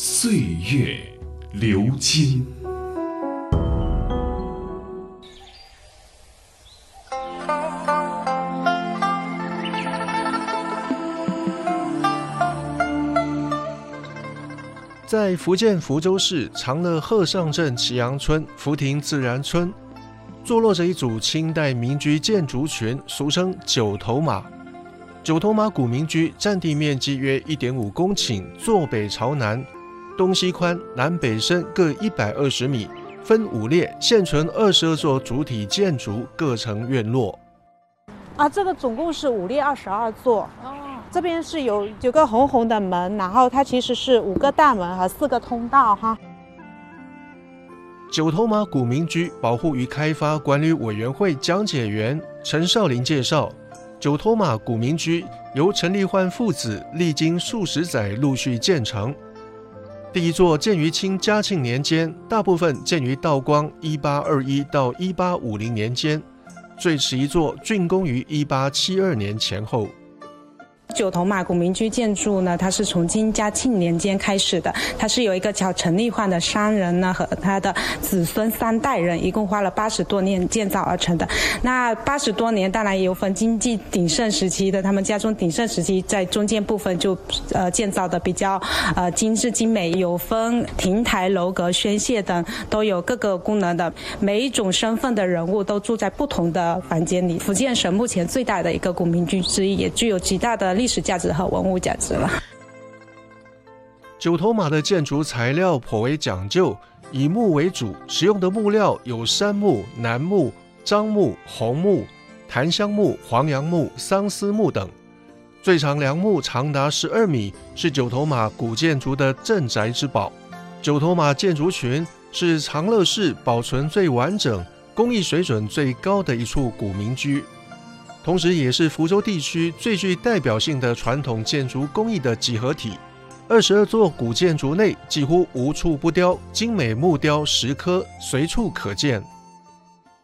岁月流金。在福建福州市长乐鹤上镇祁阳村福亭自然村，坐落着一组清代民居建筑群，俗称九头马。九头马古民居占地面积约一点五公顷，坐北朝南，东西宽，南北深各一百二十米，分五列，现存二十二座主体建筑，各成院落。啊，这个总共是五列二十二座。这边是有有个红红的门，然后它其实是五个大门和四个通道哈。九头马古民居保护与开发管理委员会讲解员陈少林介绍，九头马古民居由陈立焕父子历经数十载陆续建成。第一座建于清嘉庆年间，大部分建于道光一八二一到一八五零年间，最迟一座竣工于一八七二年前后。九头马古民居建筑呢，它是从清嘉庆年间开始的。它是有一个叫陈立焕的商人呢，和他的子孙三代人，一共花了八十多年建造而成的。那八十多年，当然也有分经济鼎盛时期的，他们家中鼎盛时期在中间部分就呃建造的比较呃精致精美，有分亭台楼阁、宣泄等，都有各个功能的。每一种身份的人物都住在不同的房间里。福建省目前最大的一个古民居之一，也具有极大的。历史价值和文物价值了。九头马的建筑材料颇为讲究，以木为主，使用的木料有杉木、楠木、樟木、红木、檀香木、黄杨木、桑丝木等。最长梁木长达十二米，是九头马古建筑的镇宅之宝。九头马建筑群是长乐市保存最完整、工艺水准最高的一处古民居。同时，也是福州地区最具代表性的传统建筑工艺的集合体。二十二座古建筑内几乎无处不雕精美木雕石刻，随处可见。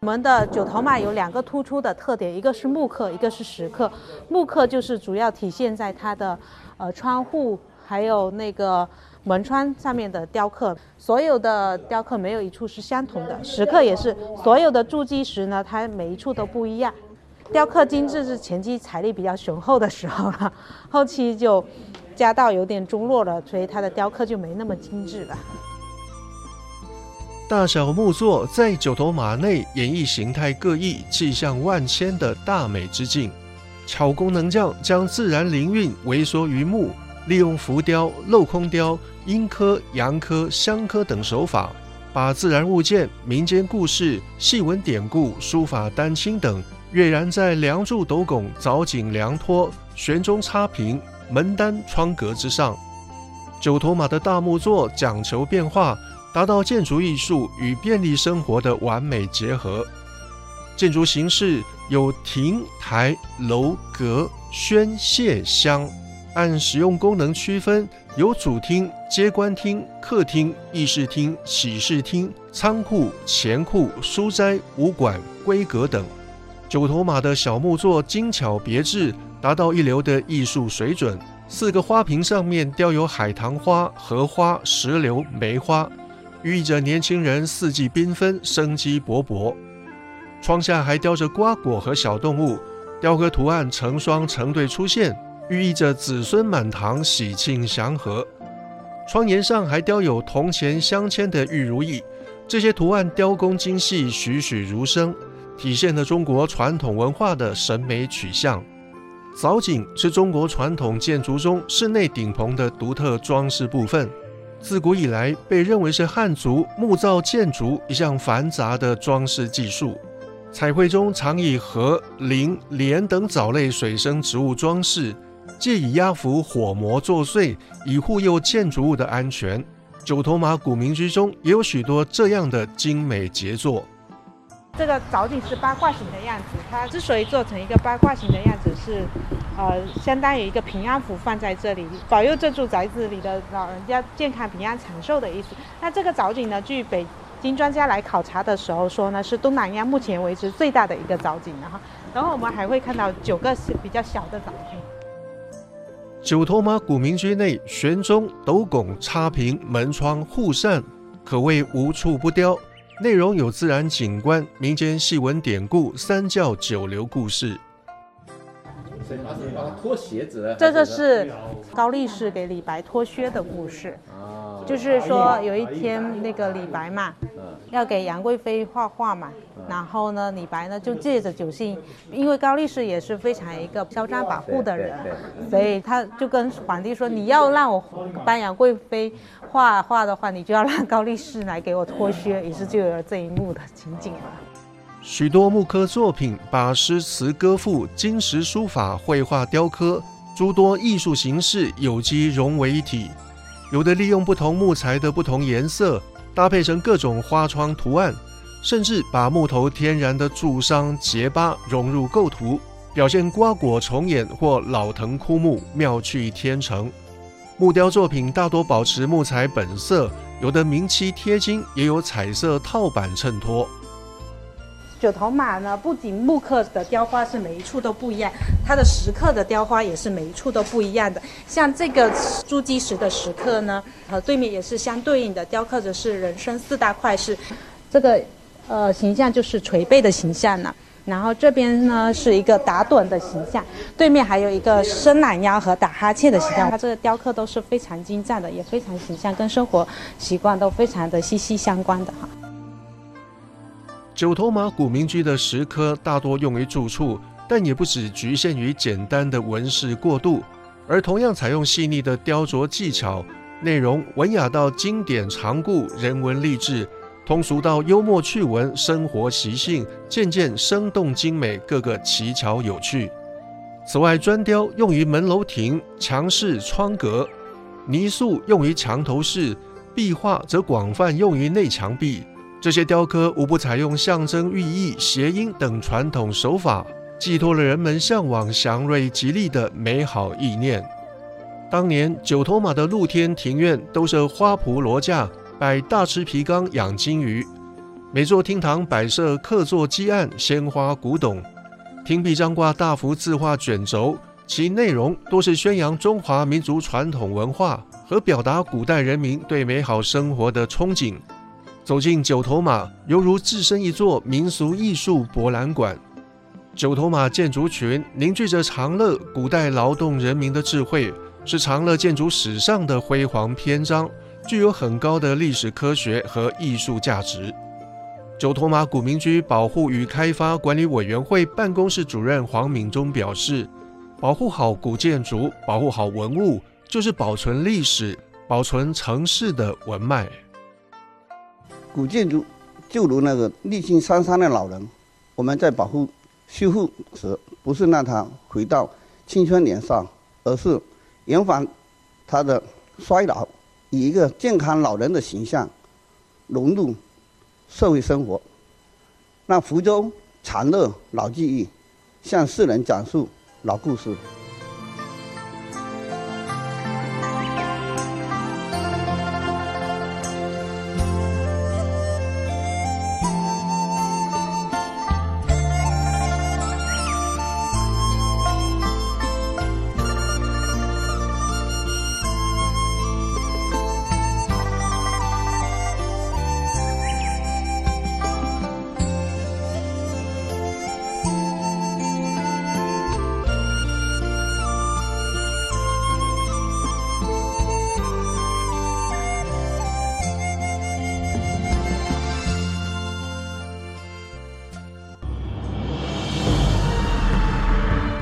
我们的九头马有两个突出的特点，一个是木刻，一个是石刻。木刻就是主要体现在它的呃窗户还有那个门窗上面的雕刻，所有的雕刻没有一处是相同的。石刻也是，所有的筑基石呢，它每一处都不一样。雕刻精致是前期财力比较雄厚的时候了，后期就家道有点中落了，所以它的雕刻就没那么精致了。大小木座在九头马内演绎形态各异、气象万千的大美之境。巧工能匠将自然灵韵微缩于木，利用浮雕、镂空雕、阴刻、阳刻、香刻等手法，把自然物件、民间故事、戏文典故、书法丹青等。跃然在梁柱、斗拱、藻井、梁托、悬中插屏、门单、窗格之上。九头马的大木座讲求变化，达到建筑艺术与便利生活的完美结合。建筑形式有亭、台、楼、阁、轩、榭、厢，按使用功能区分，有主厅、接官厅、客厅、议事厅、喜事厅、仓库、钱库、书斋、武馆、闺阁等。九头马的小木座精巧别致，达到一流的艺术水准。四个花瓶上面雕有海棠花、荷花、石榴、梅花，寓意着年轻人四季缤纷、生机勃勃。窗下还雕着瓜果和小动物，雕刻图案成双成对出现，寓意着子孙满堂、喜庆祥和。窗沿上还雕有铜钱镶嵌的玉如意，这些图案雕工精细，栩栩如生。体现了中国传统文化的审美取向。藻井是中国传统建筑中室内顶棚的独特装饰部分，自古以来被认为是汉族木造建筑一项繁杂的装饰技术。彩绘中常以荷、菱、莲等藻类水生植物装饰，借以压服火魔作祟，以护佑建筑物的安全。九头马古民居中也有许多这样的精美杰作。这个藻井是八卦形的样子，它之所以做成一个八卦形的样子，是，呃，相当于一个平安符放在这里，保佑这住宅子里的老人家健康平安长寿的意思。那这个藻井呢，据北京专家来考察的时候说呢，是东南亚目前为止最大的一个藻井了哈。然后我们还会看到九个比较小的藻井。九头马古民居内，玄中斗拱、插屏、门窗、护扇，可谓无处不雕。内容有自然景观、民间戏文典故、三教九流故事。脱鞋子，这就是高力士给李白脱靴的故事。就是说，有一天那个李白嘛，要给杨贵妃画画嘛，然后呢，李白呢就借着酒兴，因为高力士也是非常一个嚣张跋扈的人，所以他就跟皇帝说：“你要让我帮杨贵妃画画的话，你就要让高力士来给我脱靴。”于是就有了这一幕的情景了。许多木刻作品把诗词歌赋、金石书法、绘画雕刻诸多艺术形式有机融为一体。有的利用不同木材的不同颜色，搭配成各种花窗图案，甚至把木头天然的柱商结疤融入构图，表现瓜果重演或老藤枯木，妙趣天成。木雕作品大多保持木材本色，有的明漆贴金，也有彩色套板衬托。九头马呢，不仅木刻的雕花是每一处都不一样，它的石刻的雕花也是每一处都不一样的。像这个朱基石的石刻呢，和对面也是相对应的，雕刻的是人生四大快事。这个呃形象就是捶背的形象呢，然后这边呢是一个打盹的形象，对面还有一个伸懒腰和打哈欠的形象。它这个雕刻都是非常精湛的，也非常形象，跟生活习惯都非常的息息相关的哈。九头马古民居的石刻大多用于住处，但也不只局限于简单的纹饰过渡，而同样采用细腻的雕琢技巧，内容文雅到经典常故、人文励志，通俗到幽默趣闻、生活习性，渐渐生动精美，各个奇巧有趣。此外，砖雕用于门楼亭、墙饰、窗格；泥塑用于墙头饰；壁画则广泛用于内墙壁。这些雕刻无不采用象征寓意、谐音等传统手法，寄托了人们向往祥瑞吉利的美好意念。当年九头马的露天庭院都设花圃罗架，摆大池皮缸养金鱼；每座厅堂摆设客座基案、鲜花古董，厅壁张挂大幅字画卷轴，其内容多是宣扬中华民族传统文化和表达古代人民对美好生活的憧憬。走进九头马，犹如置身一座民俗艺术博览馆。九头马建筑群凝聚着长乐古代劳动人民的智慧，是长乐建筑史上的辉煌篇章，具有很高的历史科学和艺术价值。九头马古民居保护与开发管理委员会办公室主任黄敏忠表示：“保护好古建筑，保护好文物，就是保存历史，保存城市的文脉。”古建筑就如那个历经沧桑的老人，我们在保护、修复时，不是让他回到青春年少，而是延缓他的衰老，以一个健康老人的形象融入社会生活，让福州长乐老记忆向世人讲述老故事。